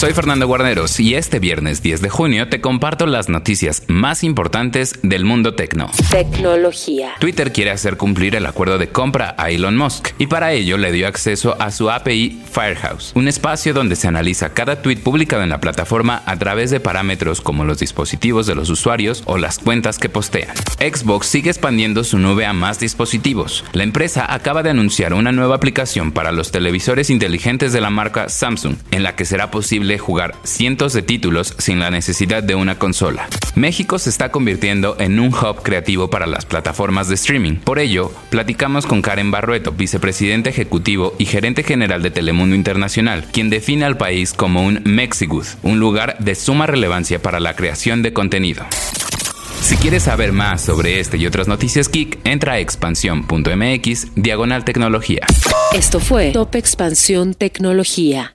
Soy Fernando Guarneros y este viernes 10 de junio te comparto las noticias más importantes del mundo tecno. Tecnología. Twitter quiere hacer cumplir el acuerdo de compra a Elon Musk y para ello le dio acceso a su API Firehouse, un espacio donde se analiza cada tweet publicado en la plataforma a través de parámetros como los dispositivos de los usuarios o las cuentas que postean. Xbox sigue expandiendo su nube a más dispositivos. La empresa acaba de anunciar una nueva aplicación para los televisores inteligentes de la marca Samsung, en la que será posible jugar cientos de títulos sin la necesidad de una consola. México se está convirtiendo en un hub creativo para las plataformas de streaming. Por ello, platicamos con Karen Barrueto, vicepresidente ejecutivo y gerente general de Telemundo Internacional, quien define al país como un Mexigood, un lugar de suma relevancia para la creación de contenido. Si quieres saber más sobre este y otras noticias geek, entra a expansión.mx diagonal tecnología. Esto fue Top Expansión Tecnología.